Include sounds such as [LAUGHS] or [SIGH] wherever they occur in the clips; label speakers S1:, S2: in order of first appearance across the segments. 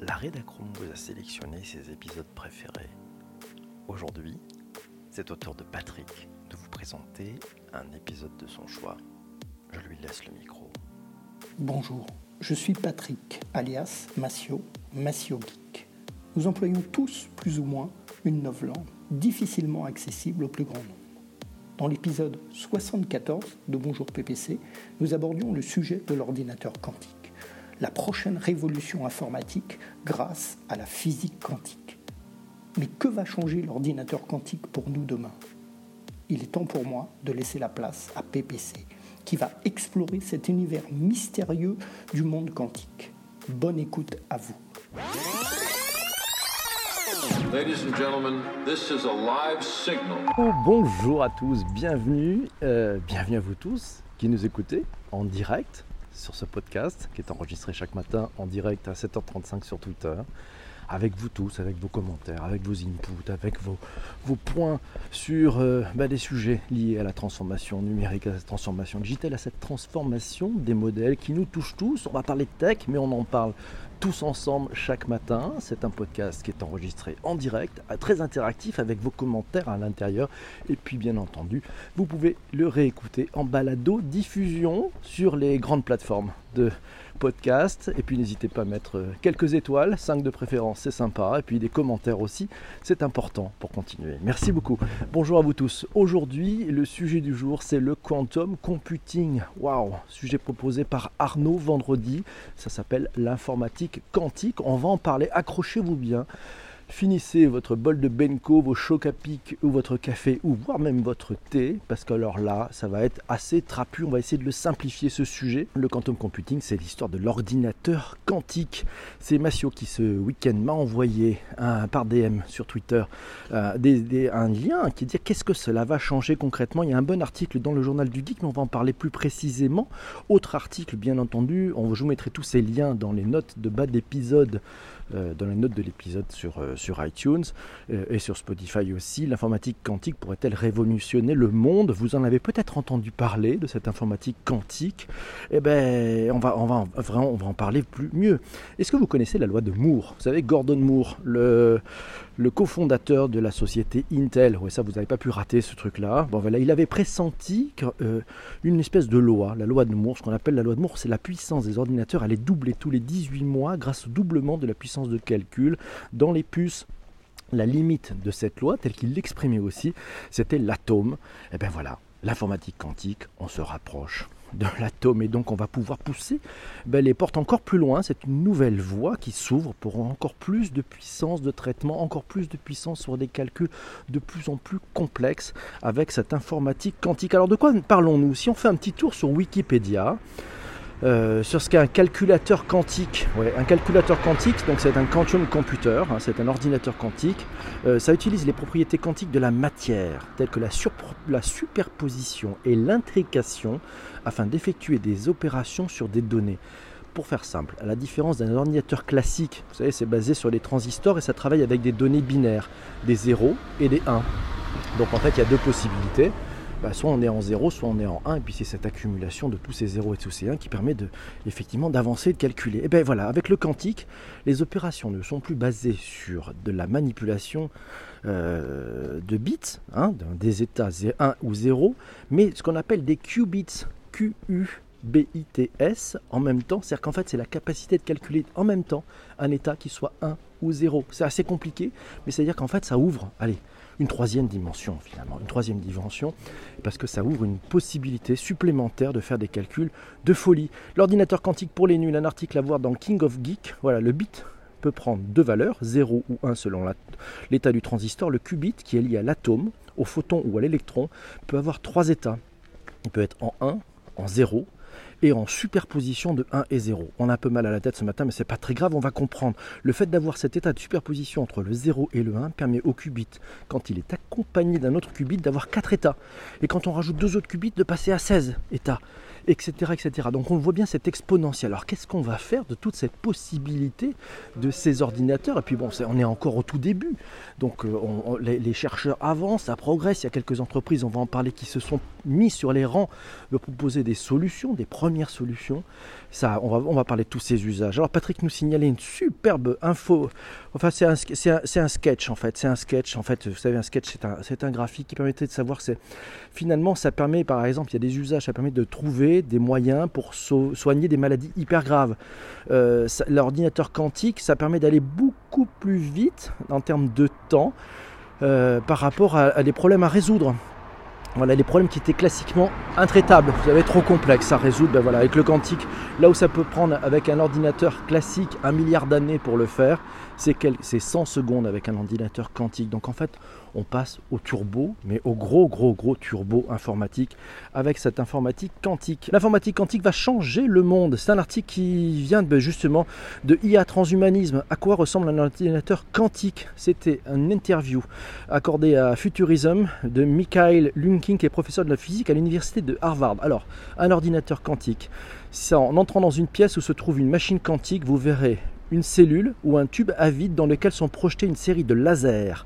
S1: la Rédacron vous a sélectionné ses épisodes préférés. Aujourd'hui, c'est au tour de Patrick de vous présenter un épisode de son choix. Je lui laisse le micro.
S2: Bonjour, je suis Patrick, alias Massio, Massio Geek. Nous employons tous, plus ou moins, une novlangue difficilement accessible au plus grand nombre. Dans l'épisode 74 de Bonjour PPC, nous abordions le sujet de l'ordinateur quantique la prochaine révolution informatique grâce à la physique quantique. Mais que va changer l'ordinateur quantique pour nous demain? Il est temps pour moi de laisser la place à PPC, qui va explorer cet univers mystérieux du monde quantique. Bonne écoute à vous.
S1: Oh, bonjour à tous, bienvenue, euh, bienvenue à vous tous qui nous écoutez en direct sur ce podcast qui est enregistré chaque matin en direct à 7h35 sur Twitter. Avec vous tous, avec vos commentaires, avec vos inputs, avec vos, points sur euh, bah, des sujets liés à la transformation numérique, à la transformation digitale, à cette transformation des modèles qui nous touchent tous. On va parler de tech, mais on en parle tous ensemble chaque matin. C'est un podcast qui est enregistré en direct, très interactif avec vos commentaires à l'intérieur. Et puis bien entendu, vous pouvez le réécouter en balado diffusion sur les grandes plateformes de podcast. Et puis n'hésitez pas à mettre euh, quelques étoiles, 5 de préférence, c'est sympa. Et puis des commentaires aussi, c'est important pour continuer. Merci beaucoup. Bonjour à vous tous. Aujourd'hui, le sujet du jour, c'est le quantum computing. Waouh, sujet proposé par Arnaud vendredi. Ça s'appelle l'informatique quantique. On va en parler. Accrochez-vous bien. Finissez votre bol de Benko, vos chocs à pic ou votre café ou voire même votre thé parce que alors là, ça va être assez trapu. On va essayer de le simplifier ce sujet. Le quantum computing, c'est l'histoire de l'ordinateur quantique. C'est Massio qui ce week-end m'a envoyé par DM sur Twitter euh, un lien qui dit qu'est-ce que cela va changer concrètement? Il y a un bon article dans le journal du geek, mais on va en parler plus précisément. Autre article, bien entendu, je vous mettrai tous ces liens dans les notes de bas d'épisode dans les notes de l'épisode sur, euh, sur iTunes euh, et sur Spotify aussi. L'informatique quantique pourrait-elle révolutionner le monde? Vous en avez peut-être entendu parler de cette informatique quantique? Eh bien, on va, on, va, vraiment, on va en parler plus mieux. Est-ce que vous connaissez la loi de Moore? Vous savez, Gordon Moore, le, le cofondateur de la société Intel. Oui, ça, vous n'avez pas pu rater ce truc-là. Bon, voilà, il avait pressenti une espèce de loi, la loi de Moore. Ce qu'on appelle la loi de Moore, c'est la puissance des ordinateurs allait doubler tous les 18 mois grâce au doublement de la puissance de calcul dans les puces. La limite de cette loi, telle qu'il l'exprimait aussi, c'était l'atome. Et bien voilà, l'informatique quantique, on se rapproche de [LAUGHS] l'atome et donc on va pouvoir pousser ben, les portes encore plus loin. C'est une nouvelle voie qui s'ouvre pour encore plus de puissance de traitement, encore plus de puissance sur des calculs de plus en plus complexes avec cette informatique quantique. Alors de quoi parlons-nous? Si on fait un petit tour sur Wikipédia, euh, sur ce qu'est un calculateur quantique. un calculateur quantique, donc c'est un quantum computer, hein, c'est un ordinateur quantique. Euh, ça utilise les propriétés quantiques de la matière, telles que la, la superposition et l'intrication, afin d'effectuer des opérations sur des données. Pour faire simple, à la différence d'un ordinateur classique, vous savez, c'est basé sur les transistors et ça travaille avec des données binaires, des 0 et des 1. Donc en fait, il y a deux possibilités. Bah, soit on est en 0, soit on est en 1, et puis c'est cette accumulation de tous ces 0 et tous ces 1 qui permet de, effectivement d'avancer et de calculer. Et bien voilà, avec le quantique, les opérations ne sont plus basées sur de la manipulation euh, de bits, hein, des états 1 ou 0, mais ce qu'on appelle des qubits, Q U BITS en même temps, c'est-à-dire qu'en fait c'est la capacité de calculer en même temps un état qui soit 1 ou 0. C'est assez compliqué, mais c'est-à-dire qu'en fait ça ouvre, allez, une troisième dimension finalement, une troisième dimension, parce que ça ouvre une possibilité supplémentaire de faire des calculs de folie. L'ordinateur quantique pour les nuls, un article à voir dans King of Geek, voilà, le bit peut prendre deux valeurs, 0 ou 1 selon l'état du transistor. Le qubit, qui est lié à l'atome, au photon ou à l'électron, peut avoir trois états. Il peut être en 1, en 0 et en superposition de 1 et 0. On a un peu mal à la tête ce matin, mais c'est pas très grave, on va comprendre. Le fait d'avoir cet état de superposition entre le 0 et le 1 permet au qubit, quand il est accompagné d'un autre qubit, d'avoir 4 états. Et quand on rajoute deux autres qubits, de passer à 16 états. Etc., etc. Donc on voit bien cette exponentielle. Alors qu'est-ce qu'on va faire de toute cette possibilité de ces ordinateurs? Et puis bon, on est encore au tout début. Donc euh, les, chercheurs avancent, ça progresse. Il y a quelques entreprises, on va en parler, qui se sont mis sur les rangs de proposer des solutions, des premières solutions. Ça, on va, on va parler de tous ces usages. Alors Patrick nous signalait une superbe info. Enfin, c'est un, un, sketch en fait. C'est un sketch en fait. Vous savez, un sketch, c'est un, un, graphique qui permettait de savoir. Finalement, ça permet, par exemple, il y a des usages, ça permet de trouver des moyens pour soigner des maladies hyper graves. Euh, l'ordinateur quantique, ça permet d'aller beaucoup plus vite en termes de temps euh, par rapport à des problèmes à résoudre. Voilà, les problèmes qui étaient classiquement intraitables, vous avez trop complexe à résoudre, ben voilà, avec le quantique, là où ça peut prendre avec un ordinateur classique un milliard d'années pour le faire, c'est 100 secondes avec un ordinateur quantique. Donc en fait, on passe au turbo, mais au gros, gros, gros turbo informatique avec cette informatique quantique. L'informatique quantique va changer le monde. C'est un article qui vient de, justement de IA Transhumanisme. À quoi ressemble un ordinateur quantique? C'était une interview accordée à Futurism de Mikhail Lunkin, qui est professeur de la physique à l'université de Harvard. Alors, un ordinateur quantique. En entrant dans une pièce où se trouve une machine quantique, vous verrez une cellule ou un tube à vide dans lequel sont projetés une série de lasers.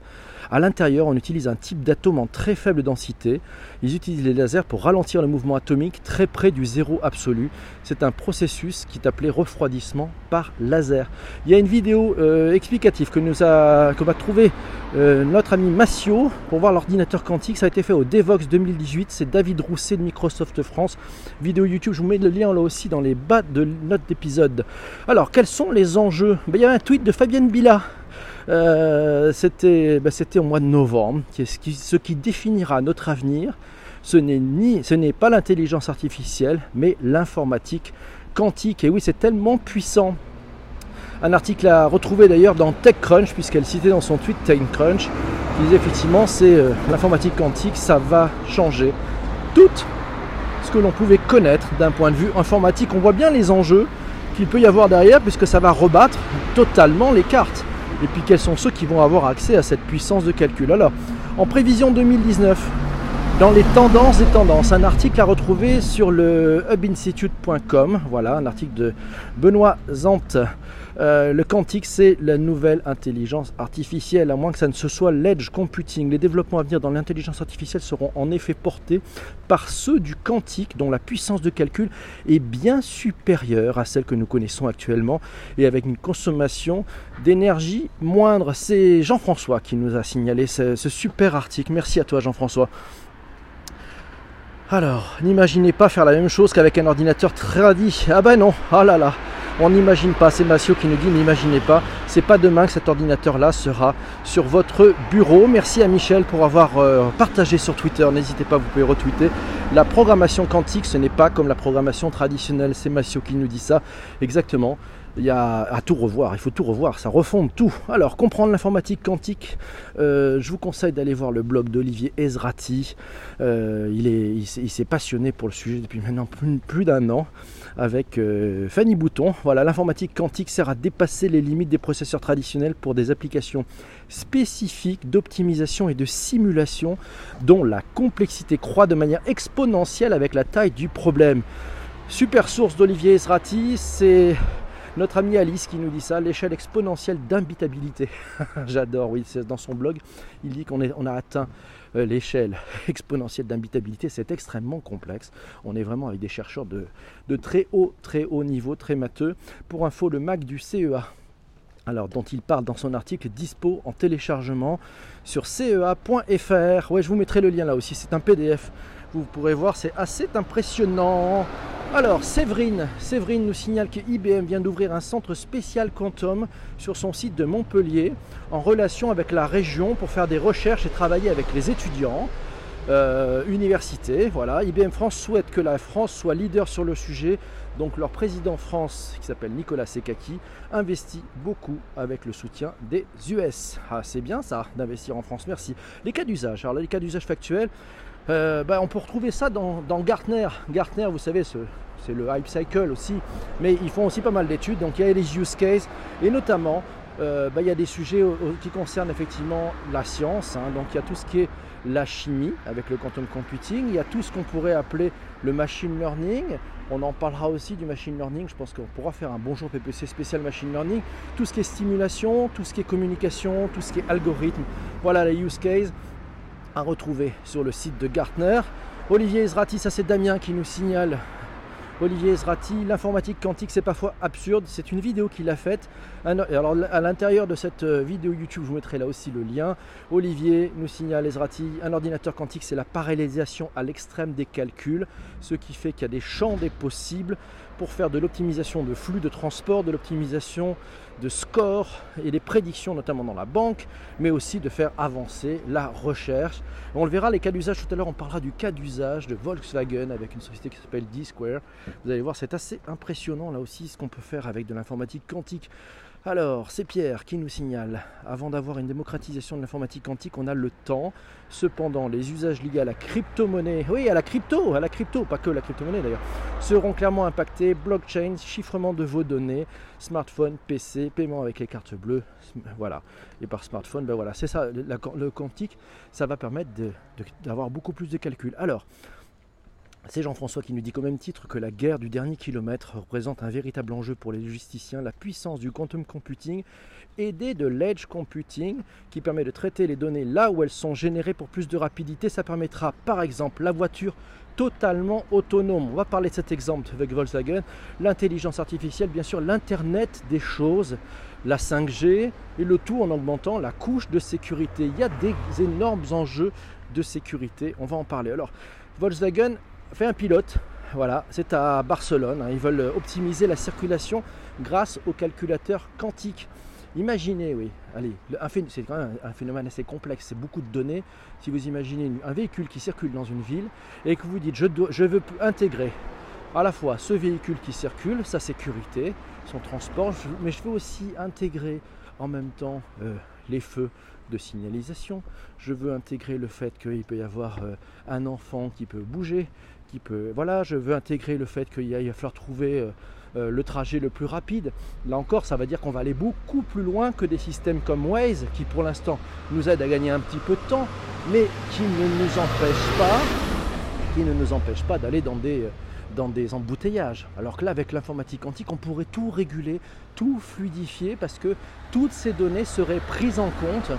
S1: À l'intérieur, on utilise un type d'atome en très faible densité. Ils utilisent les lasers pour ralentir le mouvement atomique très près du zéro absolu. C'est un processus qui est appelé refroidissement par laser. Il y a une vidéo euh, explicative que nous a, que va trouver euh, notre ami Massio pour voir l'ordinateur quantique. Ça a été fait au Devox 2018. C'est David Rousset de Microsoft France. Vidéo YouTube, je vous mets le lien là aussi dans les bas de notre épisode. Alors, quels sont les enjeux? Ben, Il y a un tweet de Fabienne Billa euh, ben, c'était, au mois de novembre. Ce qui, définira notre avenir, ce n'est, pas l'intelligence artificielle, mais l'informatique quantique. Et oui, c'est tellement puissant. Un article à retrouver d'ailleurs dans TechCrunch, puisqu'elle citait dans son tweet TechCrunch, qui disait effectivement c'est euh, l'informatique quantique, ça va changer tout ce que l'on pouvait connaître d'un point de vue informatique. On voit bien les enjeux qu'il peut y avoir derrière, puisque ça va rebattre totalement les cartes et puis quels sont ceux qui vont avoir accès à cette puissance de calcul? Alors, en prévision 2019, dans les tendances des tendances, un article à retrouver sur le hubinstitute.com, voilà, un article de Benoît Zant euh, le quantique, c'est la nouvelle intelligence artificielle, à moins que ça ne se soit l'edge computing. Les développements à venir dans l'intelligence artificielle seront en effet portés par ceux du quantique, dont la puissance de calcul est bien supérieure à celle que nous connaissons actuellement et avec une consommation d'énergie moindre. C'est Jean-François qui nous a signalé ce, ce super article. Merci à toi, Jean-François. Alors, n'imaginez pas faire la même chose qu'avec un ordinateur tradit. Ah ben non, ah là là. On n'imagine pas, c'est Massio qui nous dit n'imaginez pas, c'est pas demain que cet ordinateur-là sera sur votre bureau. Merci à Michel pour avoir euh, partagé sur Twitter, n'hésitez pas, vous pouvez retweeter. La programmation quantique, ce n'est pas comme la programmation traditionnelle, c'est Massio qui nous dit ça exactement il y a à tout revoir, il faut tout revoir, ça refonde tout. Alors, comprendre l'informatique quantique, euh, je vous conseille d'aller voir le blog d'Olivier Ezrati. Euh, il, est, il s'est passionné pour le sujet depuis maintenant plus, d'un an avec euh, Fanny Bouton. Voilà, l'informatique quantique sert à dépasser les limites des processeurs traditionnels pour des applications spécifiques d'optimisation et de simulation dont la complexité croît de manière exponentielle avec la taille du problème. Super source d'Olivier Ezrati, c'est notre ami Alice qui nous dit ça, l'échelle exponentielle d'imbitabilité. [LAUGHS] J'adore, oui, c'est dans son blog, il dit qu'on on a atteint euh, l'échelle [LAUGHS] exponentielle d'imbitabilité, c'est extrêmement complexe. On est vraiment avec des chercheurs de, de très haut, très haut niveau, très matheux. Pour info, le Mac du CEA, alors dont il parle dans son article dispo en téléchargement sur cea.fr. Ouais, je vous mettrai le lien là aussi, c'est un PDF. Vous pourrez voir, c'est assez impressionnant. Alors, Séverine, Séverine nous signale que IBM vient d'ouvrir un centre spécial quantum sur son site de Montpellier en relation avec la région pour faire des recherches et travailler avec les étudiants. Euh, universités, voilà. IBM France souhaite que la France soit leader sur le sujet. Donc leur président France, qui s'appelle Nicolas Sekaki, investit beaucoup avec le soutien des US. Ah, c'est bien ça d'investir en France, merci. Les cas d'usage, alors les cas d'usage factuels, euh, bah, on peut retrouver ça dans, Gartner. Gartner, vous savez, c'est le hype cycle aussi, mais ils font aussi pas mal d'études. Donc il y a les use cases et notamment euh, bah, il y a des sujets qui concernent effectivement la science. Hein. donc il y a tout ce qui est la chimie avec le quantum computing, il y a tout ce qu'on pourrait appeler le machine learning. On en parlera aussi du machine learning. Je pense qu'on pourra faire un bonjour PPC spécial machine learning. Tout ce qui est stimulation, tout ce qui est communication, tout ce qui est algorithme. Voilà les use cases à retrouver sur le site de Gartner. Olivier Ezrati, ça c'est Damien qui nous signale Olivier Ezrati, l'informatique quantique c'est parfois absurde, c'est une vidéo qu'il a faite. Alors à l'intérieur de cette euh, vidéo YouTube, je vous mettrai là aussi le lien. Olivier nous signale Ezrati, un ordinateur quantique c'est la parallélisation à l'extrême des calculs, ce qui fait qu'il y a des champs des possibles pour faire de l'optimisation de flux de transport, de l'optimisation de score et des prédictions, notamment dans la banque, mais aussi de faire avancer la recherche. On le verra, les cas d'usage tout à l'heure, on parlera du cas d'usage de Volkswagen avec une société qui s'appelle D-Square. Vous allez voir, c'est assez impressionnant là aussi ce qu'on peut faire avec de l'informatique quantique alors, c'est Pierre qui nous signale, avant d'avoir une démocratisation de l'informatique quantique, on a le temps. Cependant, les usages liés à la crypto-monnaie, oui, à la crypto, à la crypto, pas que la crypto-monnaie d'ailleurs, seront clairement impactés. Blockchain, chiffrement de vos données, smartphone, PC, paiement avec les cartes bleues, voilà. Et par smartphone, ben voilà, c'est ça, le, quantique, ça va permettre d'avoir beaucoup plus de calculs. Alors, c'est Jean-François qui nous dit qu'au même titre que la guerre du dernier kilomètre représente un véritable enjeu pour les logisticiens, la puissance du quantum computing aidé de l'edge computing qui permet de traiter les données là où elles sont générées pour plus de rapidité. Ça permettra par exemple la voiture totalement autonome. On va parler de cet exemple avec Volkswagen. L'intelligence artificielle, bien sûr, l'Internet des choses, la 5G et le tout en augmentant la couche de sécurité. Il y a des énormes enjeux de sécurité. On va en parler. Alors, Volkswagen fait un pilote. Voilà, c'est à Barcelone. Hein. Ils veulent optimiser la circulation grâce au calculateur quantique. Imaginez, oui, allez, c'est quand même un phénomène assez complexe, c'est beaucoup de données. Si vous imaginez un véhicule qui circule dans une ville et que vous dites je, dois, je veux intégrer à la fois ce véhicule qui circule, sa sécurité, son transport, mais je veux aussi intégrer en même temps euh, les feux de signalisation. Je veux intégrer le fait qu'il peut y avoir euh, un enfant qui peut bouger, qui peut. Voilà, je veux intégrer le fait qu'il va falloir trouver euh, euh, le trajet le plus rapide. Là encore, ça va dire qu'on va aller beaucoup plus loin que des systèmes comme Waze, qui pour l'instant nous aident à gagner un petit peu de temps, mais qui ne nous empêchent pas, qui ne nous empêchent pas d'aller dans des dans des embouteillages. Alors que là, avec l'informatique quantique, on pourrait tout réguler, tout fluidifier, parce que toutes ces données seraient prises en compte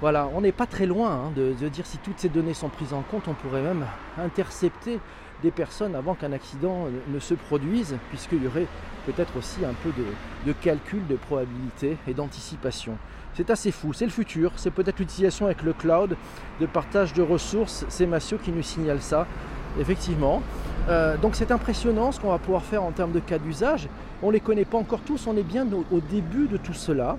S1: voilà, on n'est pas très loin hein, de, dire si toutes ces données sont prises en compte, on pourrait même intercepter des personnes avant qu'un accident ne se produise, puisqu'il y aurait peut-être aussi un peu de, calcul de probabilité et d'anticipation. C'est assez fou, c'est le futur, c'est peut-être l'utilisation avec le cloud de partage de ressources, c'est Massio qui nous signale ça, effectivement. Euh, donc c'est impressionnant ce qu'on va pouvoir faire en termes de cas d'usage. On ne les connaît pas encore tous, on est bien au début de tout cela.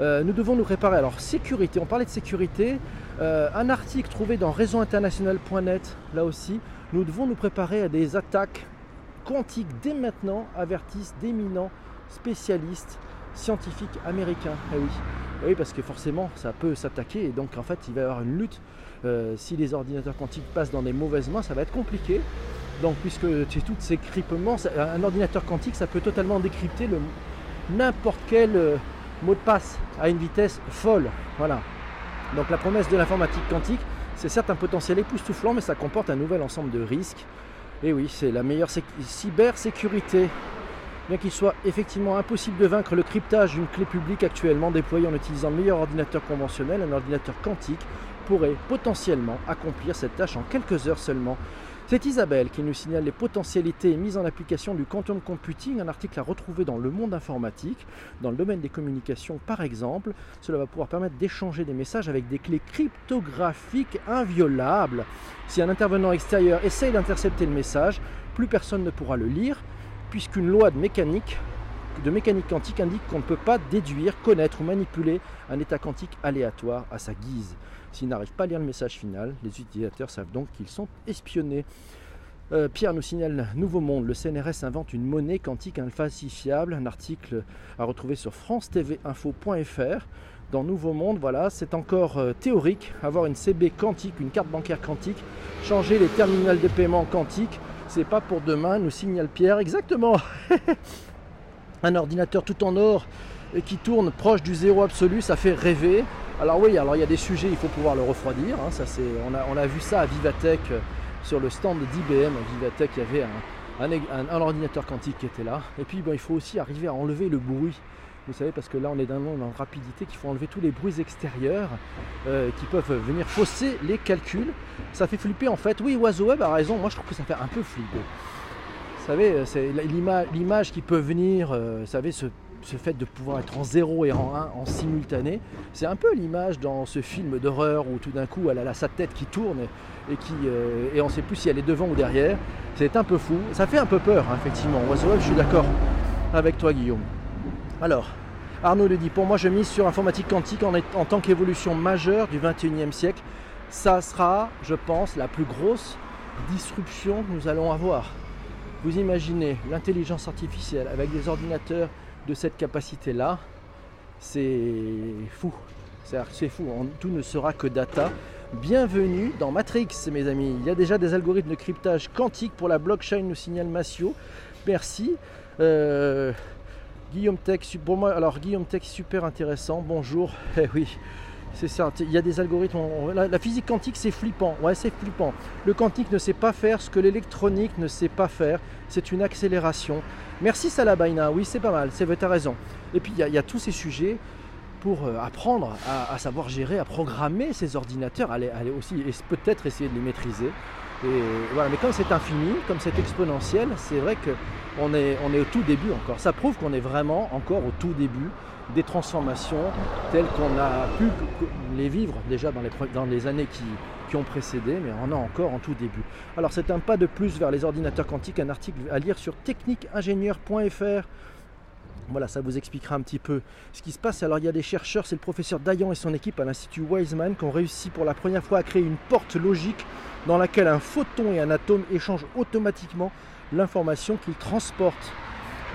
S1: Euh, nous devons nous préparer. Alors, sécurité, on parlait de sécurité. Euh, un article trouvé dans réseauinternational.net, là aussi, nous devons nous préparer à des attaques quantiques dès maintenant, avertissent d'éminents spécialistes scientifiques américains. Eh oui. Eh oui, parce que forcément, ça peut s'attaquer et donc en fait, il va y avoir une lutte. Euh, si les ordinateurs quantiques passent dans des mauvaises mains, ça va être compliqué. Donc, puisque c'est toutes ces cryptements, un ordinateur quantique, ça peut totalement décrypter n'importe quel mot de passe à une vitesse folle. Voilà. Donc la promesse de l'informatique quantique, c'est certes un potentiel époustouflant, mais ça comporte un nouvel ensemble de risques. Et oui, c'est la meilleure cybersécurité. Bien qu'il soit effectivement impossible de vaincre le cryptage d'une clé publique actuellement déployée en utilisant le meilleur ordinateur conventionnel, un ordinateur quantique pourrait potentiellement accomplir cette tâche en quelques heures seulement. C'est Isabelle qui nous signale les potentialités mises en application du quantum computing, un article à retrouver dans le monde informatique, dans le domaine des communications par exemple. Cela va pouvoir permettre d'échanger des messages avec des clés cryptographiques inviolables. Si un intervenant extérieur essaye d'intercepter le message, plus personne ne pourra le lire, puisqu'une loi de mécanique de mécanique quantique indique qu'on ne peut pas déduire, connaître ou manipuler un état quantique aléatoire à sa guise. S'ils n'arrivent pas à lire le message final, les utilisateurs savent donc qu'ils sont espionnés. Euh, Pierre nous signale Nouveau Monde, le CNRS invente une monnaie quantique infalsifiable, un article à retrouver sur france-tv-info.fr. Dans Nouveau Monde, voilà, c'est encore euh, théorique, avoir une CB quantique, une carte bancaire quantique, changer les terminaux de paiement quantiques, c'est pas pour demain, nous signale Pierre. Exactement [LAUGHS] un ordinateur tout en or et qui tourne proche du zéro absolu, ça fait rêver. Alors oui, alors il y a des sujets, il faut pouvoir le refroidir. Hein, on, a, vu ça à Vivatech euh, sur le stand d'IBM. À Vivatech, il y avait un, ordinateur quantique qui était là. Et puis il faut aussi arriver à enlever le bruit. Vous savez, parce que là on est dans un monde en rapidité qu'il faut enlever tous les bruits extérieurs euh, qui peuvent venir fausser les calculs. Ça fait flipper en fait. Oui, Oiseau Web a raison, moi je trouve que ça fait un peu flipper. Vous savez, euh, l'image qui peut venir, vous savez, ce fait de pouvoir être en 0 et en 1 en simultané, c'est un peu l'image dans ce film d'horreur où tout d'un coup elle a sa tête qui tourne et, qui, euh, et on ne sait plus si elle est devant ou derrière. C'est un peu fou, ça fait un peu peur hein, effectivement. je suis d'accord avec toi Guillaume. Alors, Arnaud le dit, pour moi je mise sur informatique quantique en, en tant qu'évolution majeure du 21e siècle. Ça sera, je pense, la plus grosse disruption que nous allons avoir. Vous imaginez l'intelligence artificielle avec des ordinateurs de cette capacité-là, c'est fou. C'est fou, tout ne sera que data. Bienvenue dans Matrix, mes amis. Il y a déjà des algorithmes de cryptage quantique pour la blockchain, nous signale Massio. Merci. Euh, Guillaume Tech, pour moi, alors Guillaume Tech, super intéressant. Bonjour. [LAUGHS] Eh oui, c'est ça. Il y a des algorithmes. La, physique quantique, c'est flippant. Ouais, c'est flippant. Le quantique ne sait pas faire ce que l'électronique ne sait pas faire. C'est une accélération. Merci Salabaina, oui c'est pas mal, c'est tu as raison. Et puis il y, a tous ces sujets pour euh, apprendre à, savoir gérer, à programmer ces ordinateurs, aller, aussi et peut-être essayer de les maîtriser. Et voilà, mais comme c'est infini, comme c'est exponentiel, c'est vrai qu'on est, on est au tout début encore. Ça prouve qu'on est vraiment encore au tout début des transformations telles qu'on a pu les vivre déjà dans les, années qui, ont précédé, mais on est encore en tout début. Alors c'est un pas de plus vers les ordinateurs quantiques, un article à lire sur techniqueingénieur.fr. Voilà, ça vous expliquera un petit peu ce qui se passe. Alors il y a des chercheurs, c'est le professeur Dayan et son équipe à l'Institut Wiseman qui ont réussi pour la première fois à créer une porte logique dans laquelle un photon et un atome échangent automatiquement l'information qu'ils transportent.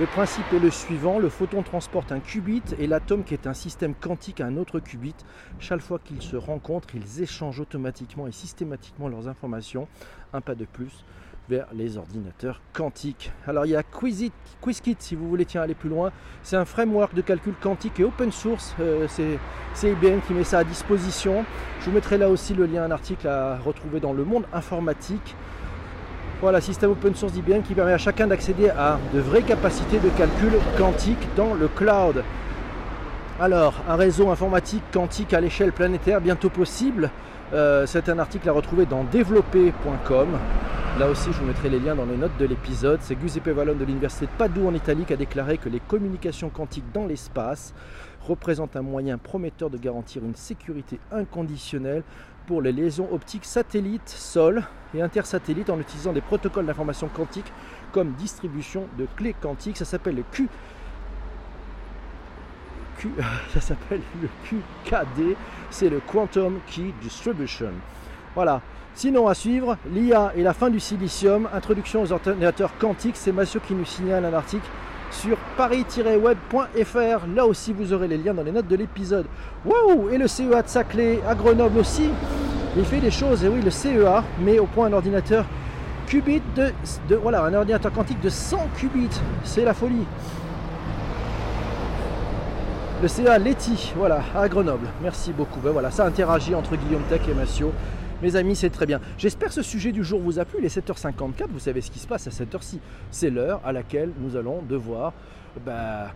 S1: Le principe est le suivant, le photon transporte un qubit et l'atome qui est un système quantique un autre qubit. Chaque fois qu'ils se rencontrent, ils échangent automatiquement et systématiquement leurs informations, un pas de plus vers les ordinateurs quantiques. Alors il y a QuizKit si vous voulez tiens, aller plus loin. C'est un framework de calcul quantique et open source. Euh, c'est IBM qui met ça à disposition. Je vous mettrai là aussi le lien, un article à retrouver dans le monde informatique. Voilà, système open source d'IBM qui permet à chacun d'accéder à de vraies capacités de calcul quantique dans le cloud. Alors, un réseau informatique quantique à l'échelle planétaire bientôt possible. Euh, c'est un article à retrouver dans développer.com. Là aussi, je vous mettrai les liens dans les notes de l'épisode. C'est Giuseppe Vallone de l'Université de Padoue en Italie qui a déclaré que les communications quantiques dans l'espace représentent un moyen prometteur de garantir une sécurité inconditionnelle pour les liaisons optiques satellites, sol et intersatellites en utilisant des protocoles d'information quantique comme distribution de clés quantiques. Ça s'appelle le Q. [LAUGHS] Ça s'appelle le QKD, c'est le Quantum Key Distribution. Voilà. Sinon, à suivre, l'IA et la fin du silicium, introduction aux ordinateurs quantiques. C'est Mathieu qui nous signale un article sur paris-web.fr. Là aussi, vous aurez les liens dans les notes de l'épisode. Waouh Et le CEA de Saclay à Grenoble aussi. Il fait des choses, et oui, le CEA met au point un ordinateur qubit de, voilà, un ordinateur quantique de 100 qubits. C'est la folie. Le CEA Leti, voilà, à Grenoble. Merci beaucoup. Ben voilà, ça interagit entre Guillaume Tech et Massio. Mes amis, c'est très bien. J'espère que ce sujet du jour vous a plu. Il est 7h54, vous savez ce qui se passe à cette heure-ci. C'est l'heure à laquelle nous allons devoir bah,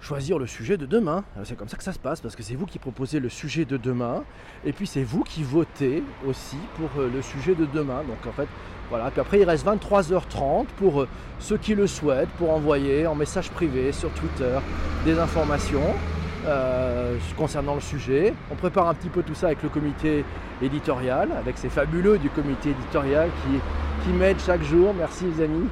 S1: choisir le sujet de demain. C'est comme ça que ça se passe, parce que c'est vous qui proposez le sujet de demain, et puis c'est vous qui votez aussi pour euh, le sujet de demain. Donc en fait, voilà. Puis après, il reste 23h30 pour euh, ceux qui le souhaitent, pour envoyer en message privé sur Twitter des informations. Euh, concernant le sujet. On prépare un petit peu tout ça avec le comité éditorial, avec ces fabuleux du comité éditorial qui, qui m'aident chaque jour. Merci les amis.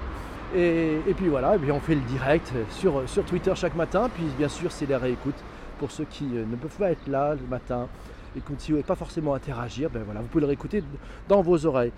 S1: Et, puis voilà, et puis on fait le direct sur, sur Twitter chaque matin. Puis bien sûr, c'est la réécoute pour ceux qui euh, ne peuvent pas être là le matin et qui ne pas forcément interagir. Ben voilà, vous pouvez le réécouter dans vos oreilles.